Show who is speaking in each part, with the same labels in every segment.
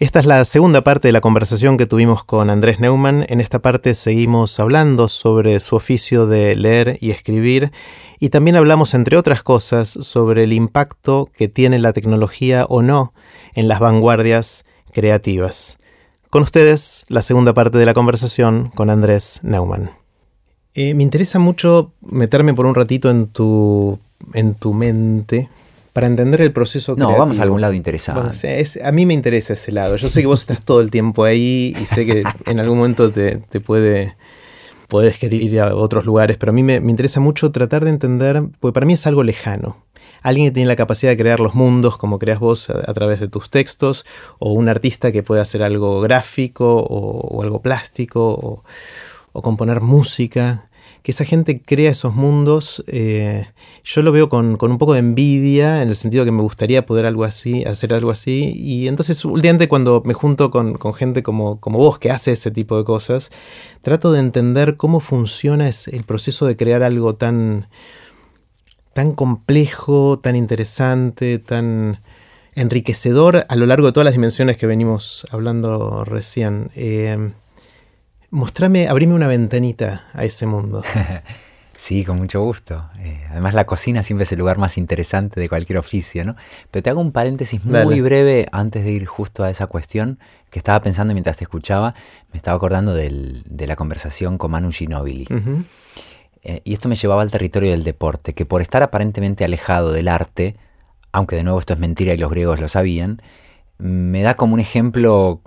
Speaker 1: Esta es la segunda parte de la conversación que tuvimos con Andrés Neumann. En esta parte seguimos hablando sobre su oficio de leer y escribir y también hablamos, entre otras cosas, sobre el impacto que tiene la tecnología o no en las vanguardias creativas. Con ustedes, la segunda parte de la conversación con Andrés Neumann. Eh, me interesa mucho meterme por un ratito en tu, en tu mente, para entender el proceso
Speaker 2: No, vamos a algún lado interesante.
Speaker 1: a mí me interesa ese lado. Yo sé que vos estás todo el tiempo ahí y sé que en algún momento te, puede poder querer ir a otros lugares, pero a mí me, interesa mucho tratar de entender, porque para mí es algo lejano. Alguien que tiene la capacidad de crear los mundos como creas vos a, través de tus textos, o un artista que puede hacer algo gráfico o, algo plástico, o componer música que esa gente crea esos mundos, eh, yo lo veo con, un poco de envidia, en el sentido que me gustaría poder algo así, hacer algo así. Y entonces, últimamente, cuando me junto con, gente como, como, vos, que hace ese tipo de cosas, trato de entender cómo funciona el proceso de crear algo tan, tan complejo, tan interesante, tan enriquecedor a lo largo de todas las dimensiones que venimos hablando recién. Eh, mostrame, abrime una ventanita a ese mundo.
Speaker 2: Sí, con mucho gusto. Eh, además la cocina siempre es el lugar más interesante de cualquier oficio, ¿no? Pero te hago un paréntesis muy breve antes de ir justo a esa cuestión que estaba pensando mientras te escuchaba. Me estaba acordando de la conversación con Manu Ginobili. Eh, y esto me llevaba al territorio del deporte, que por estar aparentemente alejado del arte, aunque de nuevo esto es mentira y los griegos lo sabían, me da como un ejemplo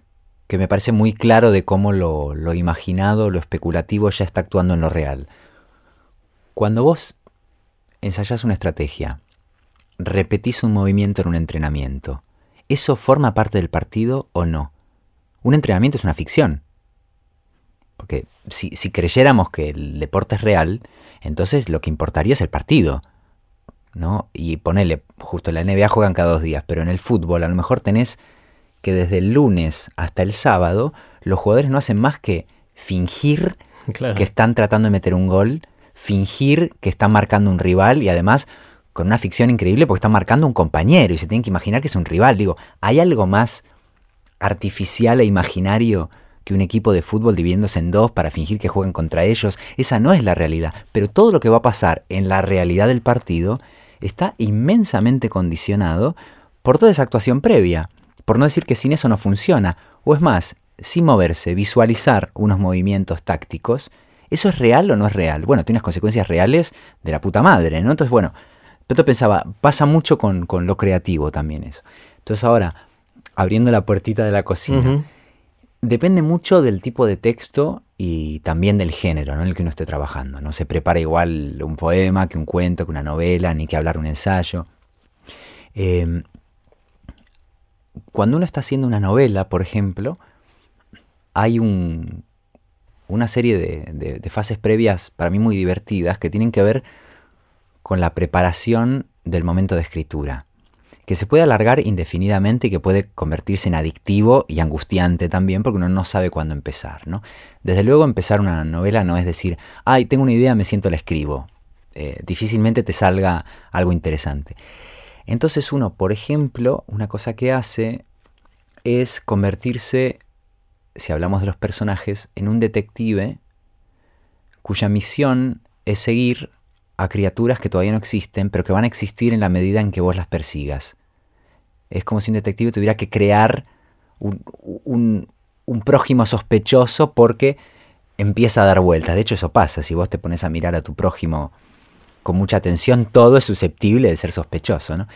Speaker 2: que me parece muy claro de cómo lo, lo imaginado, lo especulativo ya está actuando en lo real. Cuando vos ensayás una estrategia, repetís un movimiento en un entrenamiento, ¿eso forma parte del partido o no? Un entrenamiento es una ficción. Porque si, si creyéramos que el deporte es real, entonces lo que importaría es el partido. ¿no? Y ponele, justo en la NBA juegan cada dos días, pero en el fútbol a lo mejor tenés que desde el lunes hasta el sábado los jugadores no hacen más que fingir que están tratando de meter un gol, fingir que están marcando un rival y además con una ficción increíble porque están marcando un compañero y se tienen que imaginar que es un rival. Digo, ¿hay algo más artificial e imaginario que un equipo de fútbol dividiéndose en dos para fingir que juegan contra ellos? Esa no es la realidad. Pero todo lo que va a pasar en la realidad del partido está inmensamente condicionado por toda esa actuación previa. Por no decir que sin eso no funciona. O es más, sin moverse, visualizar unos movimientos tácticos, ¿eso es real o no es real? Bueno, tiene unas consecuencias reales de la puta madre, ¿no? Entonces, bueno, pero pensaba, pasa mucho con, lo creativo también eso. Entonces ahora, abriendo la puertita de la cocina, depende mucho del tipo de texto y también del género en el que uno esté trabajando. No se prepara igual un poema que un cuento, que una novela, ni que hablar un ensayo. Eh, cuando uno está haciendo una novela, por ejemplo, hay una serie de, fases previas para mí muy divertidas que tienen que ver con la preparación del momento de escritura, que se puede alargar indefinidamente y que puede convertirse en adictivo y angustiante también porque uno no sabe cuándo empezar. ¿no? Desde luego empezar una novela no es decir, ay, tengo una idea, me siento, la escribo. Eh, difícilmente te salga algo interesante. Entonces uno, por ejemplo, una cosa que hace es convertirse, si hablamos de los personajes, en un detective cuya misión es seguir a criaturas que todavía no existen, pero que van a existir en la medida en que vos las persigas. Es como si un detective tuviera que crear un, prójimo sospechoso porque empieza a dar vueltas. De hecho, eso pasa. Si vos te pones a mirar a tu prójimo con mucha atención, todo es susceptible de ser sospechoso, ¿no?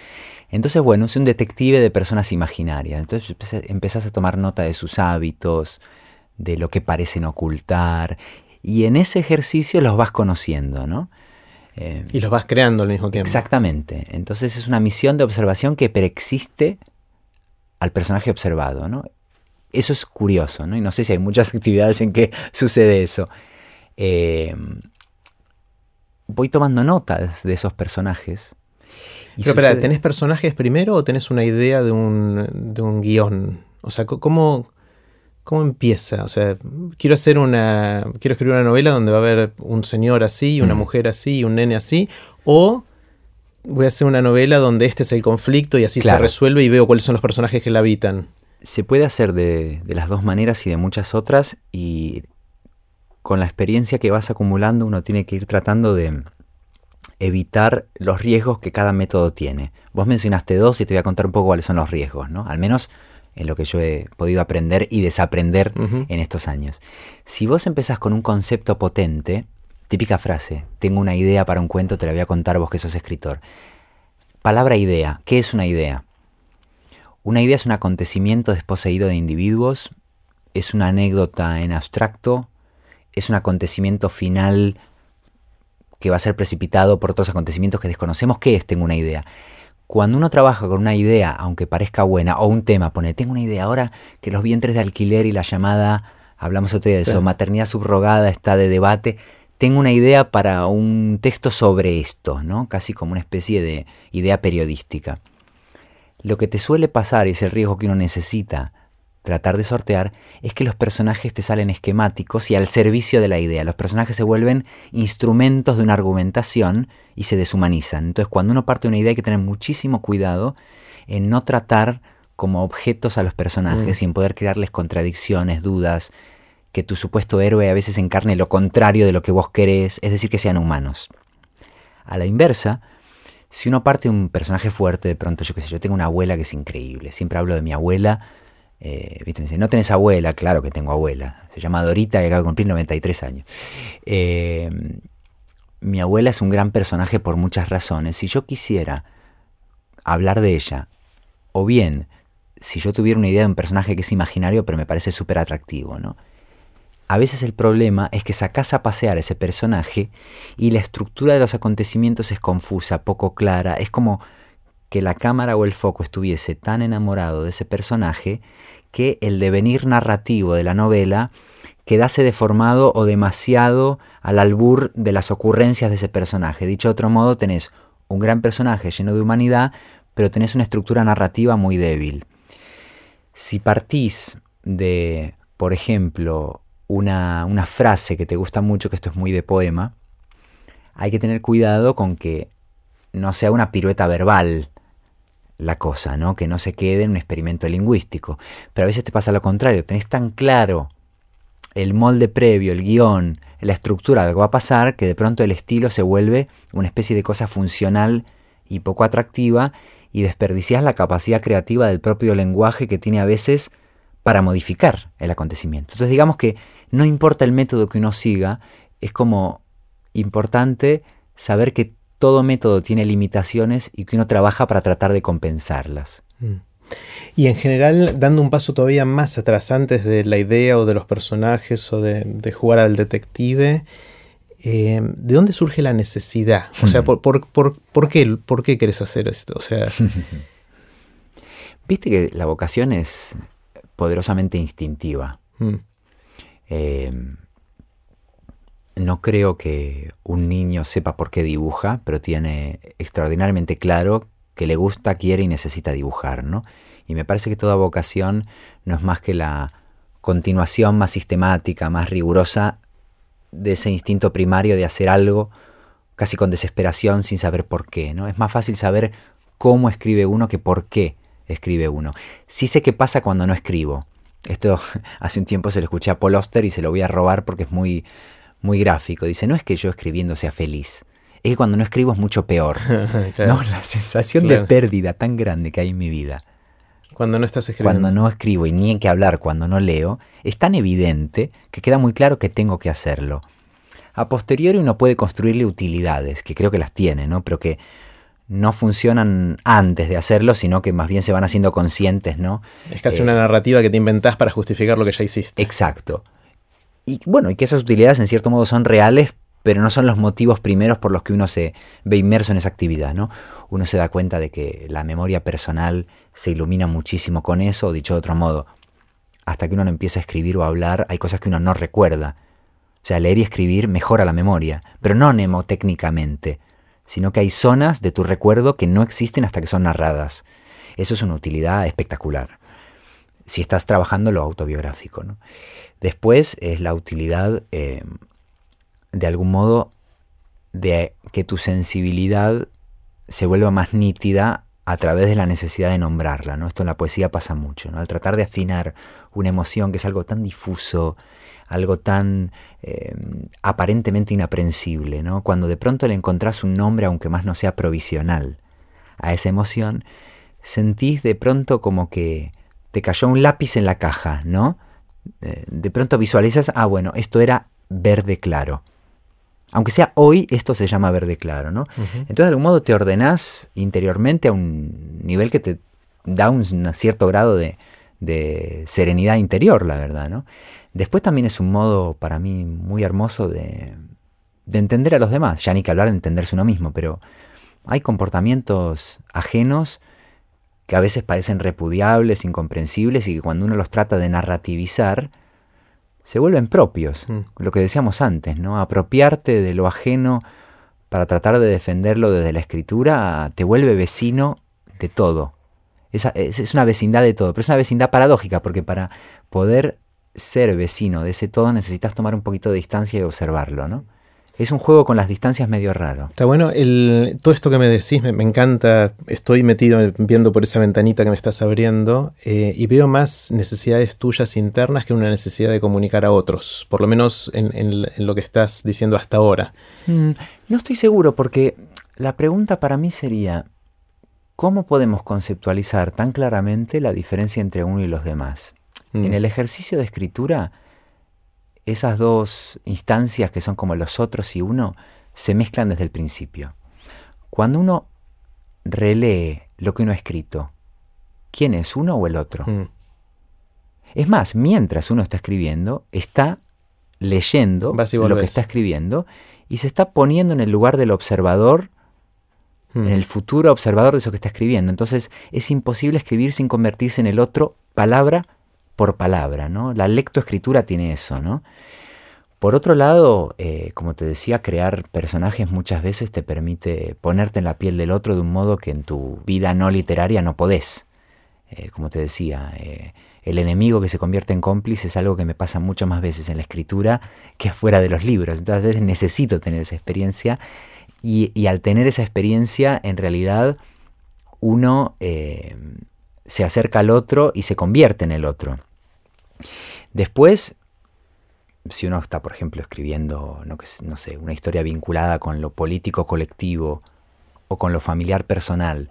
Speaker 2: Entonces, bueno, es un detective de personas imaginarias. Entonces empezás a tomar nota de sus hábitos, de lo que parecen ocultar, y en ese ejercicio los vas conociendo, ¿no?
Speaker 1: Eh, y los vas creando al mismo tiempo.
Speaker 2: Exactamente. Entonces es una misión de observación que preexiste al personaje observado, ¿no? Eso es curioso, ¿no? Y no sé si hay muchas actividades en que sucede eso. Eh, voy tomando notas de esos personajes.
Speaker 1: Pero espera, ¿tenés personajes primero o tenés una idea de un, de un guion? O sea, ¿cómo, ¿cómo empieza? O sea, quiero hacer una. Quiero escribir una novela donde va a haber un señor así, una mm. mujer así, un nene así. O voy a hacer una novela donde este es el conflicto y así se resuelve y veo cuáles son los personajes que la habitan.
Speaker 2: se puede hacer de, de, las dos maneras y de muchas otras y con la experiencia que vas acumulando uno tiene que ir tratando de evitar los riesgos que cada método tiene. Vos mencionaste dos y te voy a contar un poco cuáles son los riesgos, ¿no? Al menos en lo que yo he podido aprender y desaprender en estos años. Si vos empezás con un concepto potente, típica frase, tengo una idea para un cuento, te la voy a contar vos que sos escritor. Palabra idea, ¿qué es una idea? Una idea es un acontecimiento desposeído de individuos, es una anécdota en abstracto, es un acontecimiento final que va a ser precipitado por otros acontecimientos que desconocemos. ¿Qué es? Tengo una idea. Cuando uno trabaja con una idea, aunque parezca buena, o un tema, pone, tengo una idea ahora que los vientres de alquiler y la llamada, hablamos otro día de eso, maternidad subrogada está de debate, tengo una idea para un texto sobre esto, ¿no? Casi como una especie de idea periodística. Lo que te suele pasar, y es el riesgo que uno necesita tratar de sortear es que los personajes te salen esquemáticos y al servicio de la idea. Los personajes se vuelven instrumentos de una argumentación y se deshumanizan. Entonces cuando uno parte de una idea hay que tener muchísimo cuidado en no tratar como objetos a los personajes mm. y en poder crearles contradicciones, dudas, que tu supuesto héroe a veces encarne lo contrario de lo que vos querés, es decir, que sean humanos. A la inversa, si uno parte de un personaje fuerte, de pronto yo qué sé, yo tengo una abuela que es increíble, siempre hablo de mi abuela, eh, ¿viste? No tenés abuela, claro que tengo abuela. Se llama Dorita y acaba de cumplir 93 años. Eh, mi abuela es un gran personaje por muchas razones. Si yo quisiera hablar de ella, o bien si yo tuviera una idea de un personaje que es imaginario, pero me parece súper atractivo, ¿no? A veces el problema es que sacas a pasear ese personaje y la estructura de los acontecimientos es confusa, poco clara. Es como que la cámara o el foco estuviese tan enamorado de ese personaje que el devenir narrativo de la novela quedase deformado o demasiado al albur de las ocurrencias de ese personaje. Dicho de otro modo, tenés un gran personaje lleno de humanidad, pero tenés una estructura narrativa muy débil. Si partís de, por ejemplo, una, una frase que te gusta mucho, que esto es muy de poema, hay que tener cuidado con que no sea una pirueta verbal, la cosa, ¿no? Que no se quede en un experimento lingüístico. Pero a veces te pasa lo contrario, tenés tan claro el molde previo, el guion, la estructura de lo que va a pasar, que de pronto el estilo se vuelve una especie de cosa funcional y poco atractiva y desperdicias la capacidad creativa del propio lenguaje que tiene a veces para modificar el acontecimiento. Entonces digamos que no importa el método que uno siga, es como importante saber que todo método tiene limitaciones y que uno trabaja para tratar de compensarlas. Mm.
Speaker 1: Y en general, dando un paso todavía más atrás, antes de la idea o de los personajes o de, jugar al detective, eh, ¿de dónde surge la necesidad? O sea, ¿por, por, qué, ¿por qué querés hacer esto? O sea...
Speaker 2: Viste que la vocación es poderosamente instintiva. Mm. Eh, no creo que un niño sepa por qué dibuja, pero tiene extraordinariamente claro que le gusta, quiere y necesita dibujar, ¿no? Y me parece que toda vocación no es más que la continuación más sistemática, más rigurosa de ese instinto primario de hacer algo casi con desesperación sin saber por qué, ¿no? Es más fácil saber cómo escribe uno que por qué escribe uno. Sí sé qué pasa cuando no escribo. Esto hace un tiempo se lo escuché a Paul Oster y se lo voy a robar porque es muy muy gráfico. Dice, no es que yo escribiendo sea feliz, es que cuando no escribo es mucho peor. ¿no? La sensación de pérdida tan grande que hay en mi vida.
Speaker 1: Cuando no estás escribiendo.
Speaker 2: Cuando no escribo y ni en qué hablar cuando no leo, es tan evidente que queda muy claro que tengo que hacerlo. A posteriori uno puede construirle utilidades, que creo que las tiene, ¿no? Pero que no funcionan antes de hacerlo, sino que más bien se van haciendo conscientes, ¿no?
Speaker 1: Es casi una eh, narrativa que te inventás para justificar lo que ya hiciste.
Speaker 2: Exacto y bueno, y que esas utilidades en cierto modo son reales, pero no son los motivos primeros por los que uno se ve inmerso en esa actividad, ¿no? Uno se da cuenta de que la memoria personal se ilumina muchísimo con eso, o dicho de otro modo, hasta que uno no empieza a escribir o a hablar, hay cosas que uno no recuerda. O sea, leer y escribir mejora la memoria, pero no mnemotécnicamente, sino que hay zonas de tu recuerdo que no existen hasta que son narradas. Eso es una utilidad espectacular. Si estás trabajando lo autobiográfico, ¿no? Después es la utilidad, eh, de algún modo, de que tu sensibilidad se vuelva más nítida a través de la necesidad de nombrarla, ¿no? Esto en la poesía pasa mucho, ¿no? Al tratar de afinar una emoción que es algo tan difuso, algo tan eh, aparentemente inaprensible, ¿no? Cuando de pronto le encontrás un nombre, aunque más no sea provisional, a esa emoción, sentís de pronto como que te cayó un lápiz en la caja, ¿no? Eh, de pronto visualizas, ah, bueno, esto era verde claro. Aunque sea hoy, esto se llama verde claro, ¿no? Entonces, de algún modo, te ordenás interiormente a un nivel que te da un, cierto grado de, serenidad interior, la verdad, ¿no? Después también es un modo para mí muy hermoso de, de entender a los demás, ya ni que hablar de entenderse uno mismo, pero hay comportamientos ajenos que a veces parecen repudiables, incomprensibles y que cuando uno los trata de narrativizar, se vuelven propios, mm. lo que decíamos antes, ¿no? Apropiarte de lo ajeno para tratar de defenderlo desde la escritura te vuelve vecino de todo. Es, es, una vecindad de todo, pero es una vecindad paradójica, porque para poder ser vecino de ese todo necesitas tomar un poquito de distancia y observarlo, ¿no? Es un juego con las distancias medio raro.
Speaker 1: Está bueno, el, todo esto que me decís me, encanta, estoy metido viendo por esa ventanita que me estás abriendo eh, y veo más necesidades tuyas internas que una necesidad de comunicar a otros, por lo menos en, lo que estás diciendo hasta ahora.
Speaker 2: Mm, no estoy seguro porque la pregunta para mí sería, ¿cómo podemos conceptualizar tan claramente la diferencia entre uno y los demás? Mm. En el ejercicio de escritura, esas dos instancias que son como los otros y uno se mezclan desde el principio. Cuando uno relee lo que uno ha escrito, ¿quién es uno o el otro? Mm. Es más, mientras uno está escribiendo, está leyendo lo que está escribiendo y se está poniendo en el lugar del observador, en mm. el futuro observador de eso que está escribiendo. Entonces es imposible escribir sin convertirse en el otro palabra por palabra, ¿no? La lectoescritura tiene eso, ¿no? Por otro lado, eh, como te decía, crear personajes muchas veces te permite ponerte en la piel del otro de un modo que en tu vida no literaria no podés. Eh, como te decía, eh, el enemigo que se convierte en cómplice es algo que me pasa muchas más veces en la escritura que afuera de los libros. Entonces a veces necesito tener esa experiencia y, y al tener esa experiencia, en realidad, uno se acerca al otro y se convierte en el otro. Después, si uno está, por ejemplo, escribiendo, no, sé, una historia vinculada con lo político colectivo o con lo familiar personal,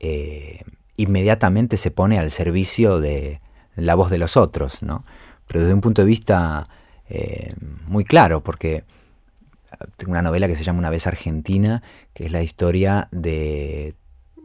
Speaker 2: eh, inmediatamente se pone al servicio de la voz de los otros, ¿no? Pero desde un punto de vista eh, muy claro, porque tengo una novela que se llama Una vez Argentina, que es la historia de...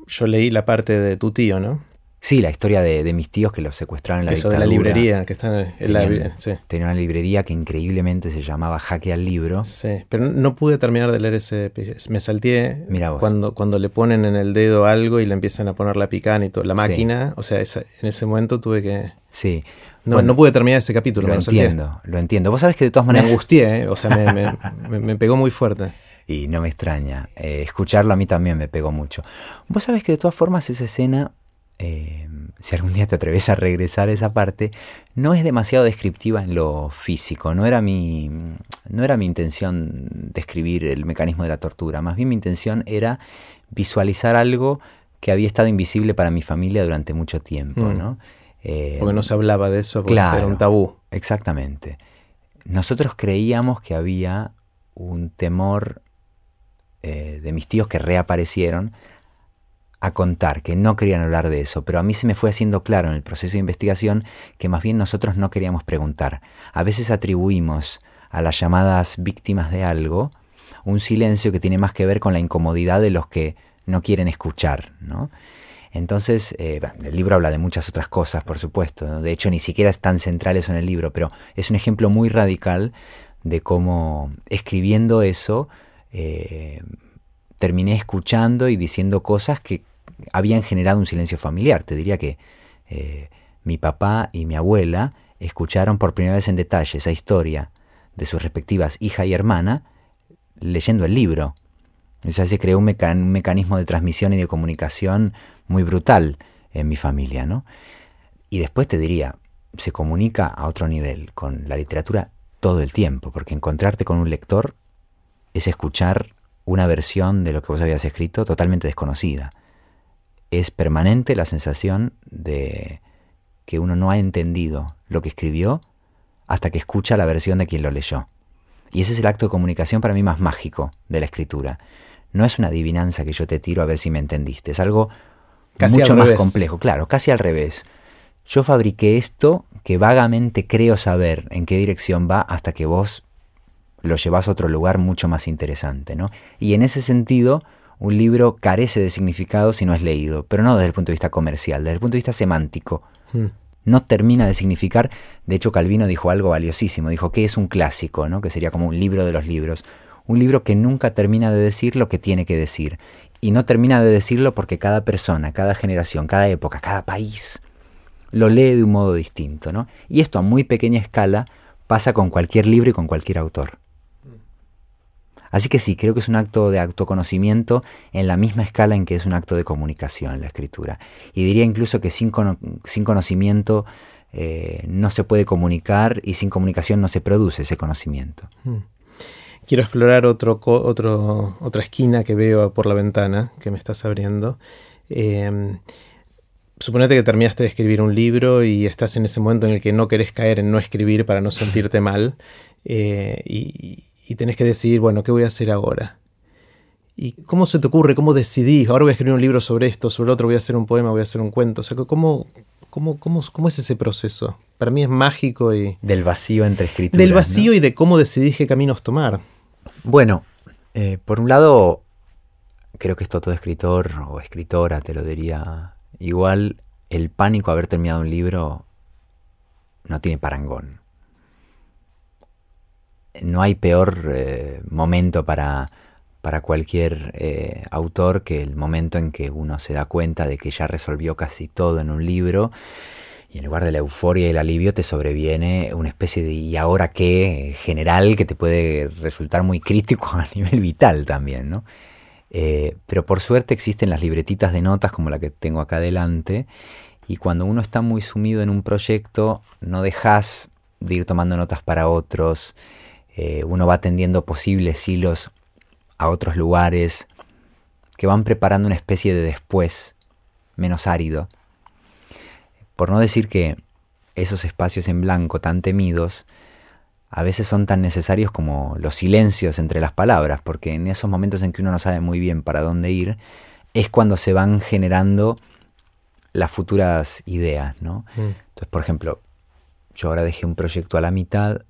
Speaker 1: Yo leí la parte de tu tío, ¿no?
Speaker 2: Sí, la historia de, mis tíos que los secuestraron en la
Speaker 1: Eso de la librería, que está en la...
Speaker 2: Sí. Tenía una librería que increíblemente se llamaba Jaque al Libro.
Speaker 1: Sí, pero no pude terminar de leer ese... Me salté Cuando, cuando le ponen en el dedo algo y le empiezan a poner la picana y todo, la máquina, o sea, en ese momento tuve que...
Speaker 2: Sí.
Speaker 1: No, no pude terminar ese capítulo.
Speaker 2: Lo entiendo, lo entiendo. Vos sabés que de todas maneras...
Speaker 1: Me angustié, ¿eh? o sea, me, me, pegó muy fuerte.
Speaker 2: Y no me extraña. Eh, escucharlo a mí también me pegó mucho. Vos sabés que de todas formas esa escena eh, si algún día te atreves a regresar a esa parte, no es demasiado descriptiva en lo físico. No era mi, no era mi intención describir el mecanismo de la tortura. Más bien mi intención era visualizar algo que había estado invisible para mi familia durante mucho tiempo. Mm. ¿no?
Speaker 1: Eh, porque no se hablaba de eso, porque era un tabú.
Speaker 2: Exactamente. Nosotros creíamos que había un temor eh, de mis tíos que reaparecieron a contar, que no querían hablar de eso, pero a mí se me fue haciendo claro en el proceso de investigación que más bien nosotros no queríamos preguntar. A veces atribuimos a las llamadas víctimas de algo un silencio que tiene más que ver con la incomodidad de los que no quieren escuchar, ¿no? Entonces, eh, el libro habla de muchas otras cosas, por supuesto. De hecho, ni siquiera es tan central eso en el libro, pero es un ejemplo muy radical de cómo escribiendo eso eh, terminé escuchando y diciendo cosas que habían generado un silencio familiar. Te diría que eh, mi papá y mi abuela escucharon por primera vez en detalle esa historia de sus respectivas hija y hermana leyendo el libro. O sea, se creó un, mecanismo de transmisión y de comunicación muy brutal en mi familia, ¿no? Y después te diría, se comunica a otro nivel con la literatura todo el tiempo, porque encontrarte con un lector es escuchar una versión de lo que vos habías escrito totalmente desconocida es permanente la sensación de que uno no ha entendido lo que escribió hasta que escucha la versión de quien lo leyó. Y ese es el acto de comunicación para mí más mágico de la escritura. No es una adivinanza que yo te tiro a ver si me entendiste, es algo mucho más complejo, claro, casi al revés. Yo fabriqué esto que vagamente creo saber en qué dirección va hasta que vos lo llevas a otro lugar mucho más interesante, ¿no? Y en ese sentido, un libro carece de significado si no es leído, pero no desde el punto de vista comercial, desde el punto de vista semántico. Hmm. No termina de significar, de hecho Calvino dijo algo valiosísimo, dijo que es un clásico, ¿no? que sería como un libro de los libros, un libro que nunca termina de decir lo que tiene que decir, y no termina de decirlo porque cada persona, cada generación, cada época, cada país lo lee de un modo distinto, ¿no? Y esto a muy pequeña escala pasa con cualquier libro y con cualquier autor. Así que sí, creo que es un acto de autoconocimiento en la misma escala en que es un acto de comunicación la escritura. Y diría incluso que sin, sin conocimiento eh, no se puede comunicar y sin comunicación no se produce ese conocimiento. Hmm.
Speaker 1: Quiero explorar otro, otro, otra esquina que veo por la ventana que me estás abriendo. Eh, suponete que terminaste de escribir un libro y estás en ese momento en el que no querés caer en no escribir para no sentirte mal. Eh, y, y tenés que decidir, bueno, ¿qué voy a hacer ahora? ¿Y cómo se te ocurre? ¿Cómo decidís? Ahora voy a escribir un libro sobre esto, sobre otro voy a hacer un poema, voy a hacer un cuento. O sea, ¿cómo, cómo, cómo, cómo es ese proceso? Para mí es mágico y...
Speaker 2: Del vacío entre escrituras.
Speaker 1: Del vacío y de cómo decidís qué caminos tomar.
Speaker 2: Bueno, eh, por un lado, creo que esto todo escritor o escritora te lo diría igual, el pánico a haber terminado un libro no tiene parangón no hay peor eh, momento para, para cualquier eh, autor que el momento en que uno se da cuenta de que ya resolvió casi todo en un libro y en lugar de la euforia y el alivio te sobreviene una especie de ¿y ahora qué? general que te puede resultar muy crítico a nivel vital también, ¿no? Eh, pero por suerte existen las libretitas de notas como la que tengo acá adelante y cuando uno está muy sumido en un proyecto no dejas de ir tomando notas para otros, eh, uno va tendiendo posibles hilos a otros lugares que van preparando una especie de después menos árido. Por no decir que esos espacios en blanco tan temidos a veces son tan necesarios como los silencios entre las palabras, porque en esos momentos en que uno no sabe muy bien para dónde ir, es cuando se van generando las futuras ideas, ¿no? Mm. Entonces, por ejemplo, yo ahora dejé un proyecto a la mitad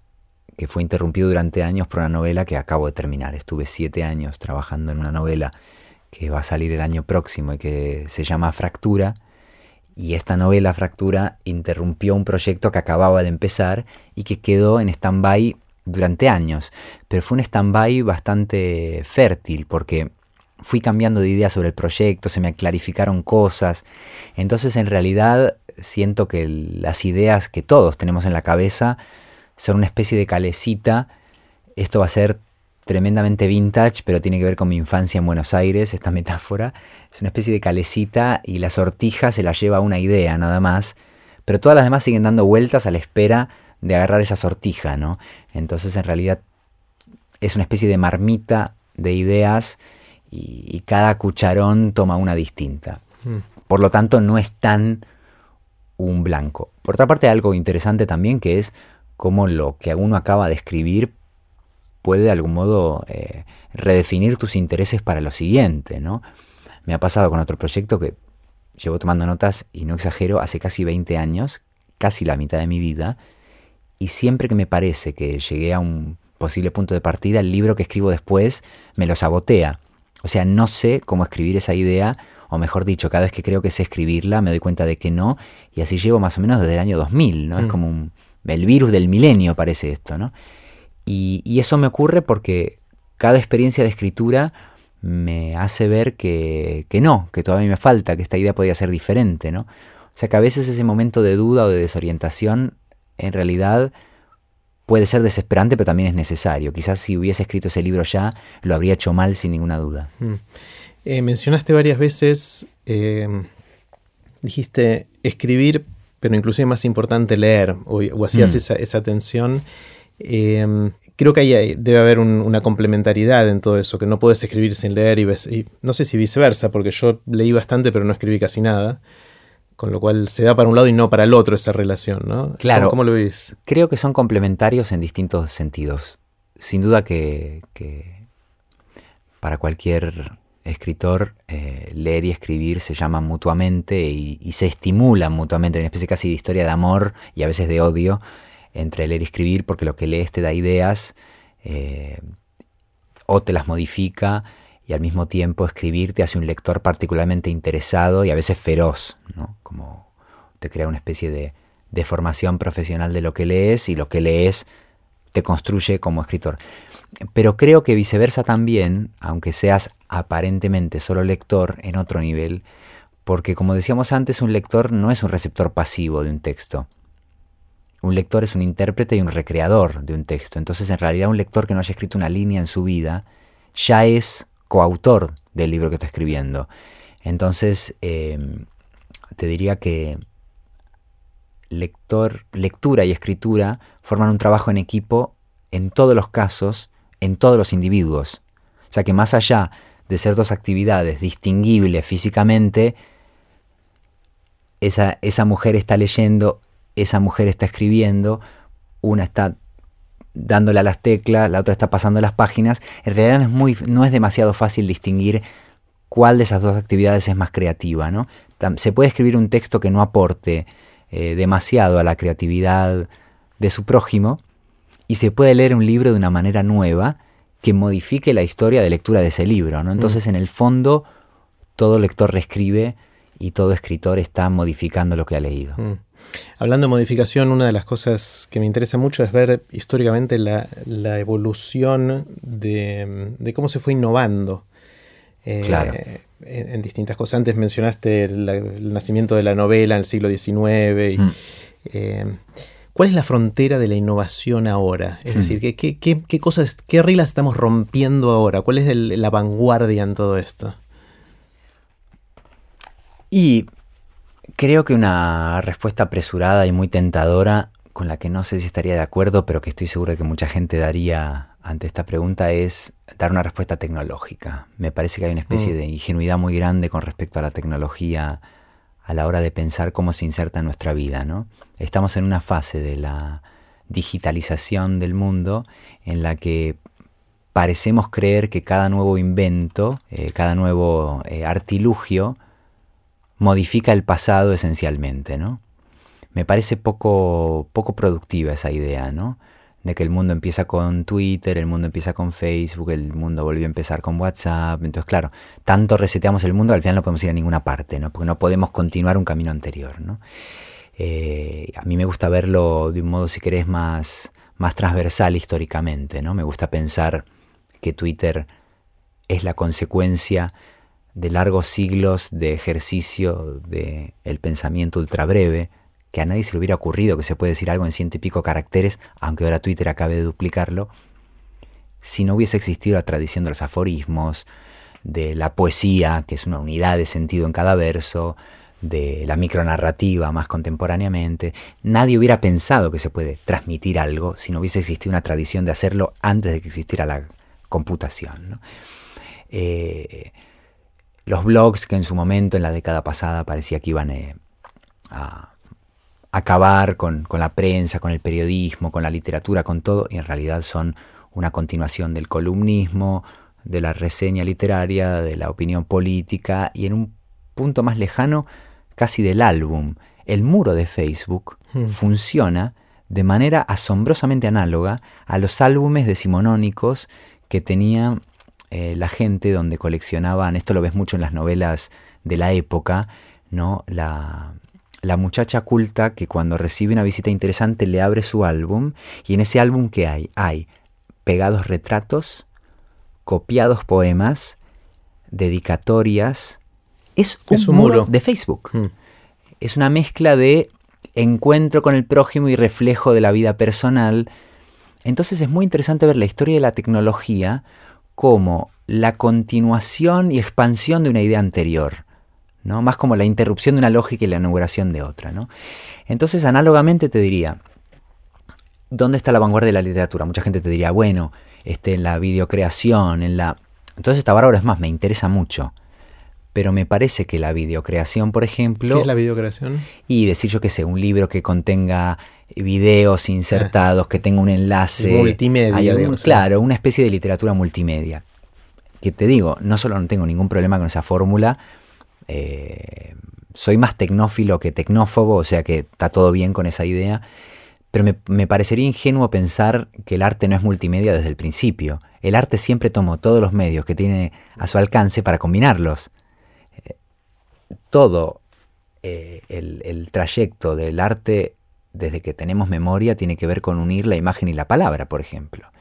Speaker 2: que fue interrumpido durante años por una novela que acabo de terminar. Estuve siete años trabajando en una novela que va a salir el año próximo y que se llama Fractura. Y esta novela Fractura interrumpió un proyecto que acababa de empezar y que quedó en stand-by durante años. Pero fue un stand-by bastante fértil porque fui cambiando de idea sobre el proyecto, se me clarificaron cosas. Entonces en realidad siento que las ideas que todos tenemos en la cabeza son una especie de calecita. Esto va a ser tremendamente vintage, pero tiene que ver con mi infancia en Buenos Aires, esta metáfora. Es una especie de calecita y la sortija se la lleva una idea nada más, pero todas las demás siguen dando vueltas a la espera de agarrar esa sortija, ¿no? Entonces en realidad es una especie de marmita de ideas y, cada cucharón toma una distinta. Mm. Por lo tanto no es tan un blanco. Por otra parte, algo interesante también que es cómo lo que uno acaba de escribir puede de algún modo eh, redefinir tus intereses para lo siguiente, ¿no? Me ha pasado con otro proyecto que llevo tomando notas, y no exagero, hace casi 20 años, casi la mitad de mi vida, y siempre que me parece que llegué a un posible punto de partida, el libro que escribo después me lo sabotea. O sea, no sé cómo escribir esa idea, o mejor dicho, cada vez que creo que sé escribirla, me doy cuenta de que no, y así llevo más o menos desde el año 2000, ¿no? Es mm. como un, el virus del milenio parece esto, ¿no? Y, eso me ocurre porque cada experiencia de escritura me hace ver que, que, no, que todavía me falta, que esta idea podría ser diferente, ¿no? O sea que a veces ese momento de duda o de desorientación en realidad puede ser desesperante, pero también es necesario. Quizás si hubiese escrito ese libro ya, lo habría hecho mal sin ninguna duda. Mm.
Speaker 1: Eh, mencionaste varias veces, eh, dijiste, escribir pero inclusive más importante leer, o, hacías mm. esa, esa, tensión. Em, creo que ahí debe haber una complementariedad en todo eso, que no puedes escribir sin leer y, no sé si viceversa, porque yo leí bastante pero no escribí casi nada. Con lo cual se da para un lado y no para el otro esa relación, ¿no?
Speaker 2: Claro.
Speaker 1: ¿Cómo, lo ves?
Speaker 2: Creo que son complementarios en distintos sentidos. Sin duda que, para cualquier escritor eh, leer y escribir se llaman mutuamente y, se estimulan mutuamente, una especie casi de historia de amor y a veces de odio entre leer y escribir, porque lo que lees te da ideas eh, o te las modifica y al mismo tiempo escribir te hace un lector particularmente interesado y a veces feroz, ¿no? Como te crea una especie de, de formación profesional de lo que lees y lo que lees te construye como escritor. Pero creo que viceversa también, aunque seas aparentemente solo lector en otro nivel, porque como decíamos antes, un lector no es un receptor pasivo de un texto. Un lector es un intérprete y un recreador de un texto. Entonces, en realidad, un lector que no haya escrito una línea en su vida ya es coautor del libro que está escribiendo. Entonces, em, te diría que lector, lectura y escritura forman un trabajo en equipo en todos los casos, en todos los individuos. O sea que más allá de ser dos actividades distinguibles físicamente, esa, esa mujer está leyendo, esa mujer está escribiendo, una está dándole a las teclas, la otra está pasando las páginas, en realidad no es, muy, no es demasiado fácil distinguir cuál de esas dos actividades es más creativa. ¿no? Se puede escribir un texto que no aporte eh, demasiado a la creatividad de su prójimo y se puede leer un libro de una manera nueva que modifique la historia de lectura de ese libro. ¿no? Entonces, mm. en el fondo, todo lector reescribe y todo escritor está modificando lo que ha leído. Mm.
Speaker 1: Hablando de modificación, una de las cosas que me interesa mucho es ver históricamente la, evolución de, cómo se fue innovando.
Speaker 2: Eh,
Speaker 1: en, distintas cosas. Antes mencionaste el, nacimiento de la novela en el siglo XIX. Mm. Eh, ¿Cuál es la frontera de la innovación ahora? Es mm. decir, ¿qué, cosas, qué reglas estamos rompiendo ahora? ¿Cuál es la vanguardia en todo esto?
Speaker 2: Y Creo que una respuesta apresurada y muy tentadora, con la que no sé si estaría de acuerdo, pero que estoy seguro de que mucha gente daría ante esta pregunta, es dar una respuesta tecnológica. Me parece que hay una especie mm. de ingenuidad muy grande con respecto a la tecnología a la hora de pensar cómo se inserta en nuestra vida. ¿no? Estamos en una fase de la digitalización del mundo en la que parecemos creer que cada nuevo invento, eh, cada nuevo eh, artilugio, modifica el pasado esencialmente, ¿no? Me parece poco, poco productiva esa idea, ¿no? De que el mundo empieza con Twitter, el mundo empieza con Facebook, el mundo volvió a empezar con WhatsApp. Entonces, claro, tanto reseteamos el mundo, al final no podemos ir a ninguna parte, ¿no? Porque no podemos continuar un camino anterior, ¿no? Eh, a mí me gusta verlo de un modo, si querés, más, más transversal históricamente, ¿no? Me gusta pensar que Twitter es la consecuencia de largos siglos de ejercicio del el pensamiento ultrabreve, que a nadie se le hubiera ocurrido que se puede decir algo en ciento y pico caracteres, aunque ahora Twitter acabe de duplicarlo, si no hubiese existido la tradición de los aforismos, de la poesía, que es una unidad de sentido en cada verso, de la micronarrativa más contemporáneamente, nadie hubiera pensado que se puede transmitir algo si no hubiese existido una tradición de hacerlo antes de que existiera la computación. Eh, los blogs que en su momento, en la década pasada, parecía que iban eh, a acabar con, la prensa, con el periodismo, con la literatura, con todo, y en realidad son una continuación del columnismo, de la reseña literaria, de la opinión política y en un punto más lejano casi del álbum. El muro de Facebook hmm. funciona de manera asombrosamente análoga a los álbumes decimonónicos que tenían eh, la gente donde coleccionaban, esto lo ves mucho en las novelas de la época, ¿no? La, la muchacha culta que cuando recibe una visita interesante le abre su álbum y en ese álbum que hay? Hay pegados retratos, copiados poemas, dedicatorias. Es un, muro, de Facebook. Hmm. Es una mezcla de encuentro con el prójimo y reflejo de la vida personal. Entonces es muy interesante ver la historia de la tecnología como la continuación y expansión de una idea anterior, ¿no? más como la interrupción de una lógica y la inauguración de otra. ¿no? Entonces, análogamente te diría, ¿dónde está la vanguardia de la literatura? Mucha gente te diría, bueno, este, en la videocreación, en la... Entonces esta bárbaro es más, me interesa mucho. Pero me parece que la videocreación, por ejemplo...
Speaker 1: ¿Qué es la videocreación?
Speaker 2: Y decir yo que sé, un libro que contenga videos insertados, que tenga un enlace...
Speaker 1: Multimedia.
Speaker 2: claro, una especie de literatura multimedia. Que te digo, no solo no tengo ningún problema con esa fórmula, eh, soy más tecnófilo que tecnófobo, o sea que está todo bien con esa idea, pero me, parecería ingenuo pensar que el arte no es multimedia desde el principio. El arte siempre tomó todos los medios que tiene a su alcance para combinarlos. Eh, todo eh, el, el trayecto del arte desde que tenemos memoria tiene que ver con unir la imagen y la palabra, por ejemplo.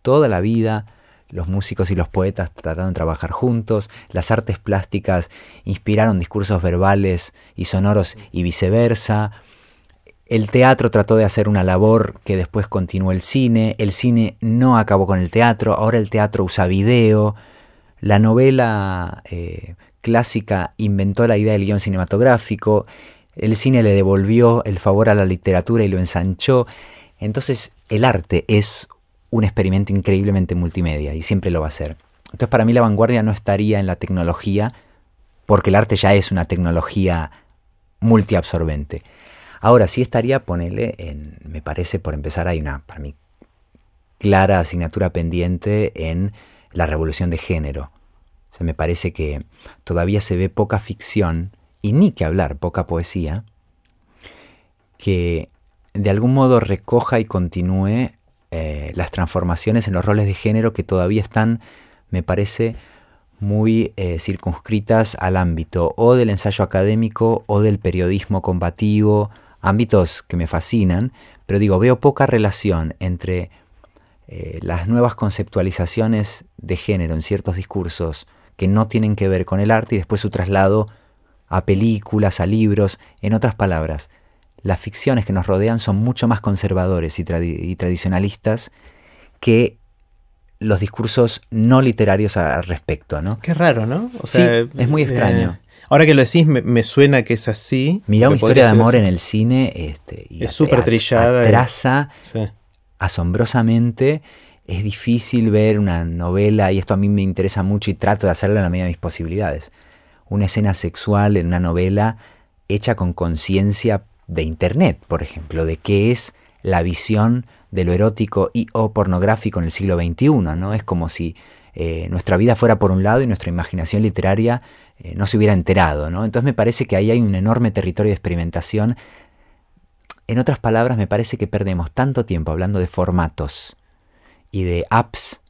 Speaker 2: Toda la vida los músicos y los poetas trataron de trabajar juntos, las artes plásticas inspiraron discursos verbales y sonoros y viceversa, el teatro trató de hacer una labor que después continuó el cine, el cine no acabó con el teatro, ahora el teatro usa video, la novela eh, clásica inventó la idea del guion cinematográfico, el cine le devolvió el favor a la literatura y lo ensanchó, entonces el arte es un experimento increíblemente multimedia y siempre lo va a ser. Entonces para mí la vanguardia no estaría en la tecnología, porque el arte ya es una tecnología multiabsorbente. Ahora sí estaría, ponerle en, me parece, por empezar, hay una, para mí, clara asignatura pendiente en la revolución de género. O me parece que todavía se ve poca ficción, y ni que hablar, poca poesía, que de algún modo recoja y continúe eh, las transformaciones en los roles de género que todavía están, me parece, muy eh, circunscritas al ámbito o del ensayo académico o del periodismo combativo ámbitos que me fascinan, pero digo, veo poca relación entre eh, las nuevas conceptualizaciones de género en ciertos discursos que no tienen que ver con el arte y después su traslado a películas, a libros, en otras palabras, las ficciones que nos rodean son mucho más conservadores y, tradicionalistas que los discursos no literarios al respecto, ¿no?
Speaker 1: Qué raro, ¿no?
Speaker 2: sí, es muy extraño.
Speaker 1: Eh, Ahora que lo decís, me, suena que es así.
Speaker 2: Mira una historia de amor en el cine. Este,
Speaker 1: es súper trillada.
Speaker 2: Traza asombrosamente. Es difícil ver una novela, y esto a mí me interesa mucho y trato de hacerlo en la medida de mis posibilidades. Una escena sexual en una novela hecha con conciencia de Internet, por ejemplo, de qué es la visión de lo erótico y o pornográfico en el siglo XXI. ¿no? Es como si eh, nuestra vida fuera por un lado y nuestra imaginación literaria eh, no se hubiera enterado. ¿no? Entonces me parece que ahí hay un enorme territorio de experimentación. En otras palabras, me parece que perdemos tanto tiempo hablando de formatos y de apps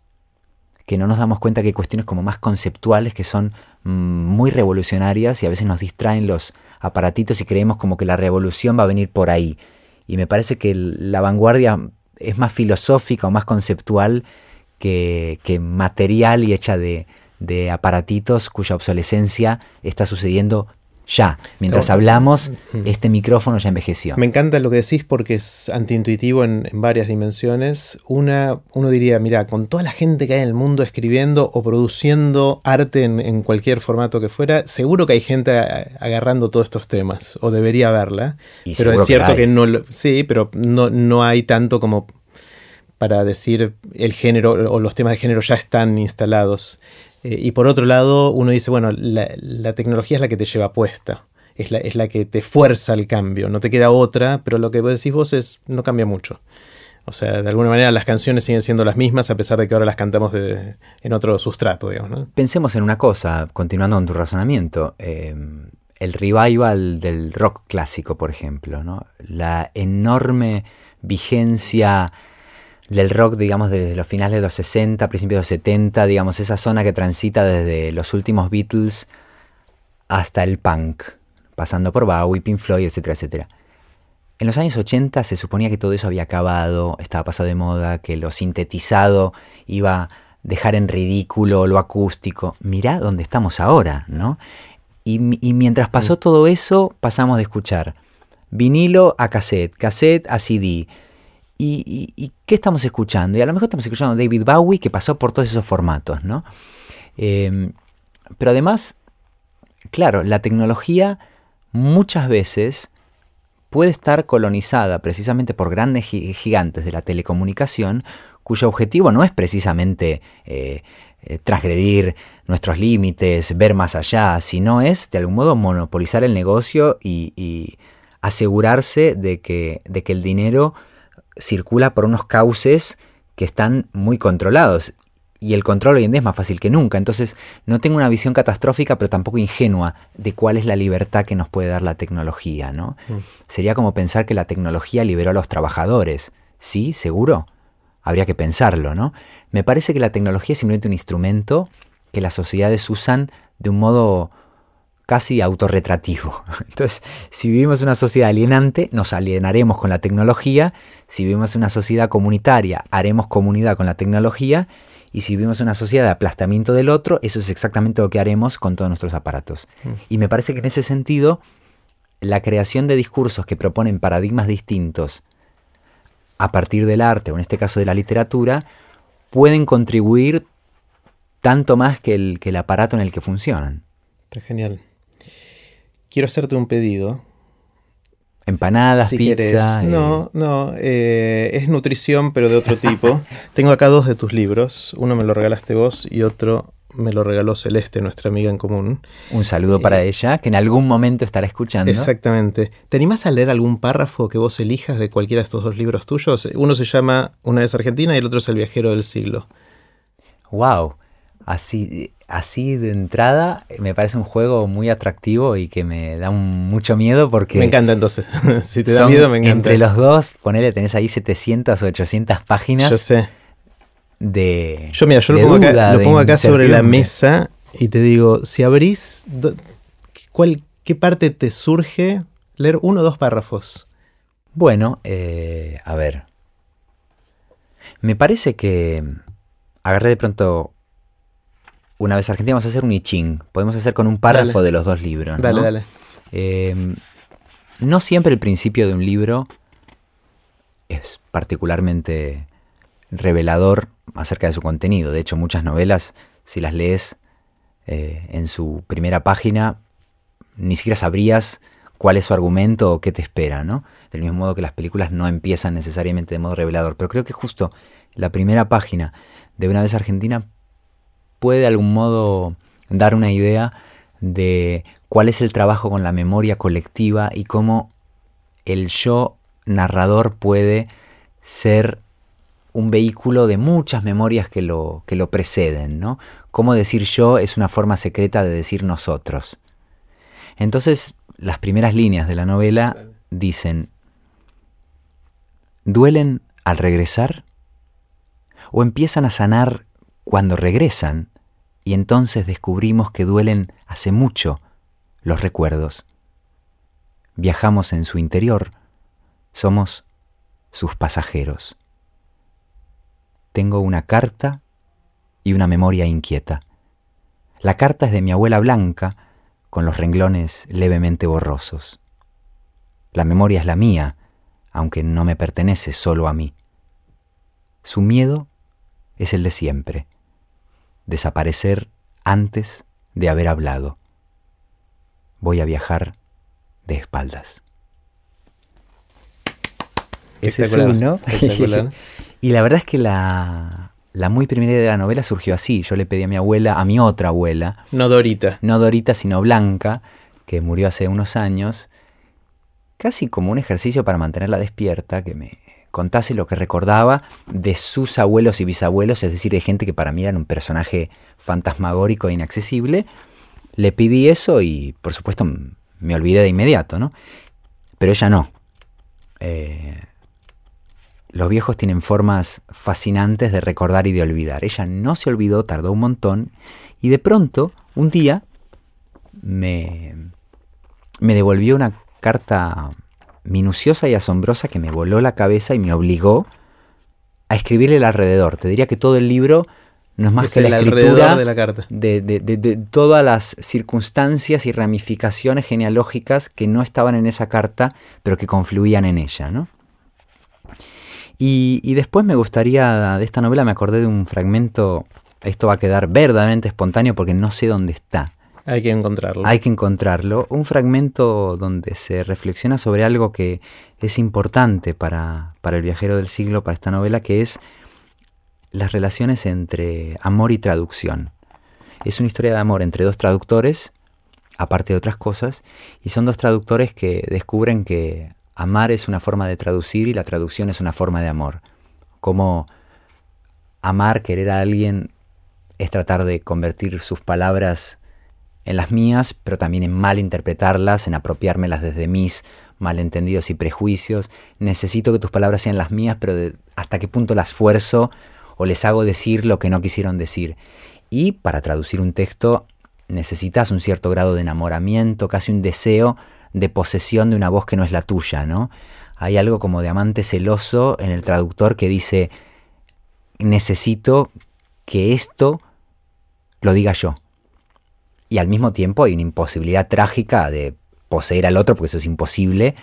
Speaker 2: que no nos damos cuenta que hay cuestiones como más conceptuales que son muy revolucionarias y a veces nos distraen los aparatitos y creemos como que la revolución va a venir por ahí. Y me parece que la vanguardia es más filosófica o más conceptual que, material y hecha de aparatitos cuya obsolescencia está sucediendo ya. Mientras hablamos, este micrófono ya envejeció.
Speaker 1: Me encanta lo que decís porque es antiintuitivo en, varias dimensiones. Una, uno diría, mira, con toda la gente que hay en el mundo escribiendo o produciendo arte en, cualquier formato que fuera, seguro que hay gente agarrando todos estos temas, o debería haberla. pero es cierto que, no sí, pero no, no hay tanto como para decir el género o los temas de género ya están instalados. Eh, y por otro lado, uno dice, bueno, la, tecnología es la que te lleva puesta, es la, es la que te fuerza al cambio, no te queda otra, pero lo que decís vos es, no cambia mucho. O sea, de alguna manera las canciones siguen siendo las mismas a pesar de que ahora las cantamos en otro sustrato, digamos.
Speaker 2: Pensemos en una cosa, continuando con tu razonamiento. Em, el revival del rock clásico, por ejemplo, ¿no? la enorme vigencia del rock, digamos, desde los finales de los 60, principios de los 70, digamos, esa zona que transita desde los últimos Beatles hasta el punk, pasando por Bowie, Pink Floyd, etcétera, etcétera. En los años 80 se suponía que todo eso había acabado, estaba pasado de moda, que lo sintetizado iba a dejar en ridículo lo acústico. Mirá dónde estamos ahora, ¿no? Y, y mientras pasó mm. todo eso, pasamos de escuchar vinilo a cassette, cassette a CD, ¿Y, qué estamos escuchando? Y a lo mejor estamos escuchando a David Bowie que pasó por todos esos formatos, ¿no? Em, pero además, claro, la tecnología muchas veces puede estar colonizada precisamente por grandes gigantes de la telecomunicación, cuyo objetivo no es precisamente eh, eh, transgredir nuestros límites, ver más allá, sino es de algún modo monopolizar el negocio y, asegurarse de que, de que el dinero circula por unos cauces que están muy controlados y el control hoy en día es más fácil que nunca. Entonces no tengo una visión catastrófica, pero tampoco ingenua de cuál es la libertad que nos puede dar la tecnología. ¿no? Mm. Sería como pensar que la tecnología liberó a los trabajadores. ¿Sí? ¿Seguro? Habría que pensarlo, ¿no? Me parece que la tecnología es simplemente un instrumento que las sociedades usan de un modo casi autorretrativo. Entonces, si vivimos en una sociedad alienante, nos alienaremos con la tecnología. Si vivimos en una sociedad comunitaria, haremos comunidad con la tecnología y si vivimos una sociedad de aplastamiento del otro, eso es exactamente lo que haremos con todos nuestros aparatos. Mm. Y me parece que en ese sentido, la creación de discursos que proponen paradigmas distintos a partir del arte, o en este caso de la literatura, pueden contribuir tanto más que el, que el aparato en el que funcionan.
Speaker 1: Está genial. Quiero hacerte un pedido
Speaker 2: Empanadas, pizza.
Speaker 1: No, no, eh, es nutrición, pero de otro tipo. Tengo acá dos de tus libros. Uno me lo regalaste vos y otro me lo regaló Celeste, nuestra amiga en común.
Speaker 2: Un saludo para eh, ella, que en algún momento estará escuchando.
Speaker 1: Exactamente. ¿Te animás a leer algún párrafo que vos elijas de cualquiera de estos dos libros tuyos? Uno se llama Una vez Argentina y el otro es El viajero del siglo.
Speaker 2: Wow. Así, así de entrada me parece un juego muy atractivo y que me da mucho miedo porque...
Speaker 1: Me encanta entonces. si te da miedo, me encanta.
Speaker 2: Entre los dos, ponele, tenés ahí 700 o 800 páginas.
Speaker 1: Yo sé.
Speaker 2: De.
Speaker 1: Yo, mira, yo lo pongo acá, lo pongo acá sobre la mesa y te digo: si abrís, ¿cuál, ¿qué parte te surge leer uno o dos párrafos?
Speaker 2: Bueno, eh, a ver. Me parece que agarré de pronto una vez Argentina, vamos a hacer un I Ching. Podemos hacer con un párrafo de los dos libros.
Speaker 1: Dale, dale.
Speaker 2: Em, no siempre el principio de un libro es particularmente revelador acerca de su contenido. De hecho, muchas novelas, si las lees eh, en su primera página, ni siquiera sabrías cuál es su argumento o qué te espera, ¿no? Del mismo modo que las películas no empiezan necesariamente de modo revelador. Pero creo que justo la primera página de Una vez Argentina puede de algún modo dar una idea de cuál es el trabajo con la memoria colectiva y cómo el yo narrador puede ser un vehículo de muchas memorias que lo, que lo preceden, ¿no? Cómo decir yo es una forma secreta de decir nosotros. Entonces, las primeras líneas de la novela dicen, ¿duelen al regresar? ¿O empiezan a sanar cuando regresan y entonces descubrimos que duelen hace mucho los recuerdos. Viajamos en su interior, somos sus pasajeros. Tengo una carta y una memoria inquieta. La carta es de mi abuela blanca, con los renglones levemente borrosos. La memoria es la mía, aunque no me pertenece solo a mí. Su miedo es el de siempre desaparecer antes de haber hablado. Voy a viajar de espaldas.
Speaker 1: Ese es uno.
Speaker 2: y la verdad es que la, la muy primera idea de la novela surgió así. Yo le pedí a mi abuela, a mi otra abuela.
Speaker 1: No Dorita.
Speaker 2: No Dorita, sino Blanca, que murió hace unos años, casi como un ejercicio para mantenerla despierta, que me contase lo que recordaba de sus abuelos y bisabuelos, es decir, de gente que para mí era un personaje fantasmagórico e inaccesible, le pedí eso y por supuesto me olvidé de inmediato, ¿no? Pero ella no. Eh, los viejos tienen formas fascinantes de recordar y de olvidar. Ella no se olvidó, tardó un montón, y de pronto, un día, me, me devolvió una carta minuciosa y asombrosa que me voló la cabeza y me obligó a escribirle el alrededor. Te diría que todo el libro no es más que la escritura
Speaker 1: de, la carta.
Speaker 2: De, todas las circunstancias y ramificaciones genealógicas que no estaban en esa carta, pero que confluían en ella. ¿no? Y, y después me gustaría, de esta novela me acordé de un fragmento, esto va a quedar verdaderamente espontáneo porque no sé dónde está,
Speaker 1: Hay que encontrarlo.
Speaker 2: Hay que encontrarlo. Un fragmento donde se reflexiona sobre algo que es importante para, para el viajero del siglo, para esta novela, que es las relaciones entre amor y traducción. Es una historia de amor entre dos traductores, aparte de otras cosas, y son dos traductores que descubren que amar es una forma de traducir y la traducción es una forma de amor. Como amar, querer a alguien, es tratar de convertir sus palabras en las mías, pero también en mal interpretarlas, en apropiármelas desde mis malentendidos y prejuicios. Necesito que tus palabras sean las mías, pero hasta qué punto las fuerzo o les hago decir lo que no quisieron decir. Y para traducir un texto necesitas un cierto grado de enamoramiento, casi un deseo de posesión de una voz que no es la tuya, ¿no? Hay algo como de amante celoso en el traductor que dice, necesito que esto lo diga yo. Y al mismo tiempo hay una imposibilidad trágica de poseer al otro, porque eso es imposible.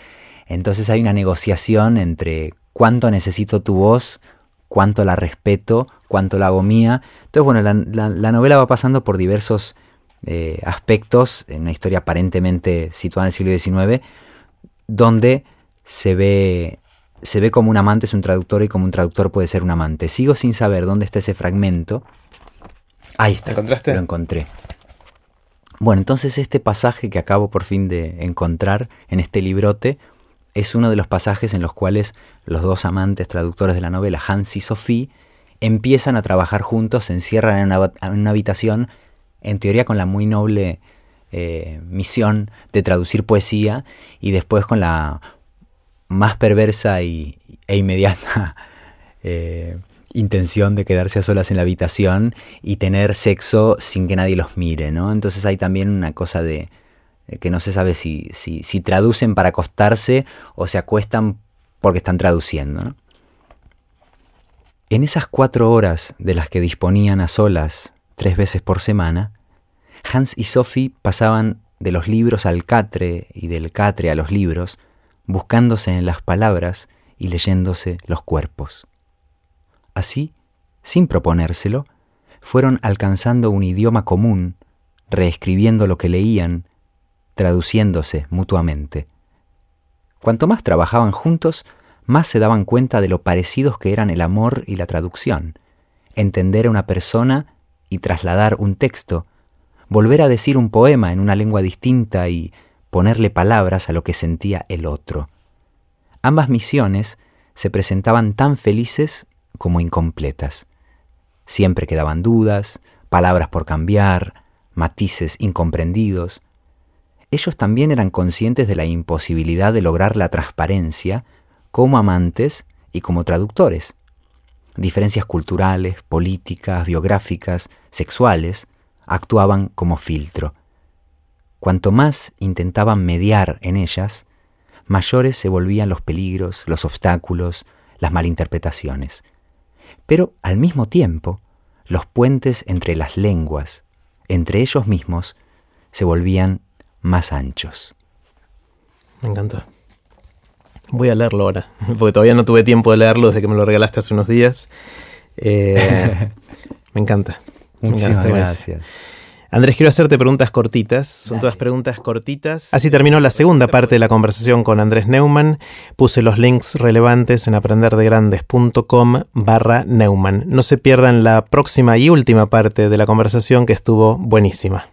Speaker 2: Entonces hay una negociación entre cuánto necesito tu voz, cuánto la respeto, cuánto la hago mía. Entonces, bueno, la, novela va pasando por diversos eh, aspectos en una historia aparentemente situada en el siglo XIX, donde se ve, se ve como un amante es un traductor y como un traductor puede ser un amante. Sigo sin saber dónde está ese fragmento. Ahí está.
Speaker 1: ¿Encontraste?
Speaker 2: Lo encontré. Bueno, entonces este pasaje que acabo por fin de encontrar en este librote es uno de los pasajes en los cuales los dos amantes traductores de la novela, Hans y Sophie, empiezan a trabajar juntos, se encierran en una, habitación, en teoría con la muy noble eh, misión de traducir poesía y después con la más perversa y, e inmediata eh, intención de quedarse a solas en la habitación y tener sexo sin que nadie los mire, ¿no? Entonces hay también una cosa de que no se sabe si, si, traducen para acostarse o se acuestan porque están traduciendo. En esas cuatro horas de las que disponían a solas tres veces por semana, Hans y Sophie pasaban de los libros al catre y del catre a los libros, buscándose en las palabras y leyéndose los cuerpos. Así, sin proponérselo, fueron alcanzando un idioma común, reescribiendo lo que leían, traduciéndose mutuamente. Cuanto más trabajaban juntos, más se daban cuenta de lo parecidos que eran el amor y la traducción, entender a una persona y trasladar un texto, volver a decir un poema en una lengua distinta y ponerle palabras a lo que sentía el otro. Ambas misiones se presentaban tan felices como incompletas. Siempre quedaban dudas, palabras por cambiar, matices incomprendidos. Ellos también eran conscientes de la imposibilidad de lograr la transparencia como amantes y como traductores. Diferencias culturales, políticas, biográficas, sexuales, actuaban como filtro. Cuanto más intentaban mediar en ellas, mayores se volvían los peligros, los obstáculos, las malinterpretaciones. Pero al mismo tiempo, los puentes entre las lenguas, entre ellos mismos, se volvían más anchos.
Speaker 1: Me encanta. Voy a leerlo ahora, porque todavía no tuve tiempo de leerlo desde que me lo regalaste hace unos días. Eh, me encanta.
Speaker 2: Muchas gracias.
Speaker 1: Andrés, quiero hacerte preguntas cortitas. Son todas preguntas cortitas. Así terminó la segunda parte de la conversación con Andrés Neumann. Puse los links relevantes en aprenderdegrandes.com barra Neumann. No se pierdan la próxima y última parte de la conversación que estuvo buenísima.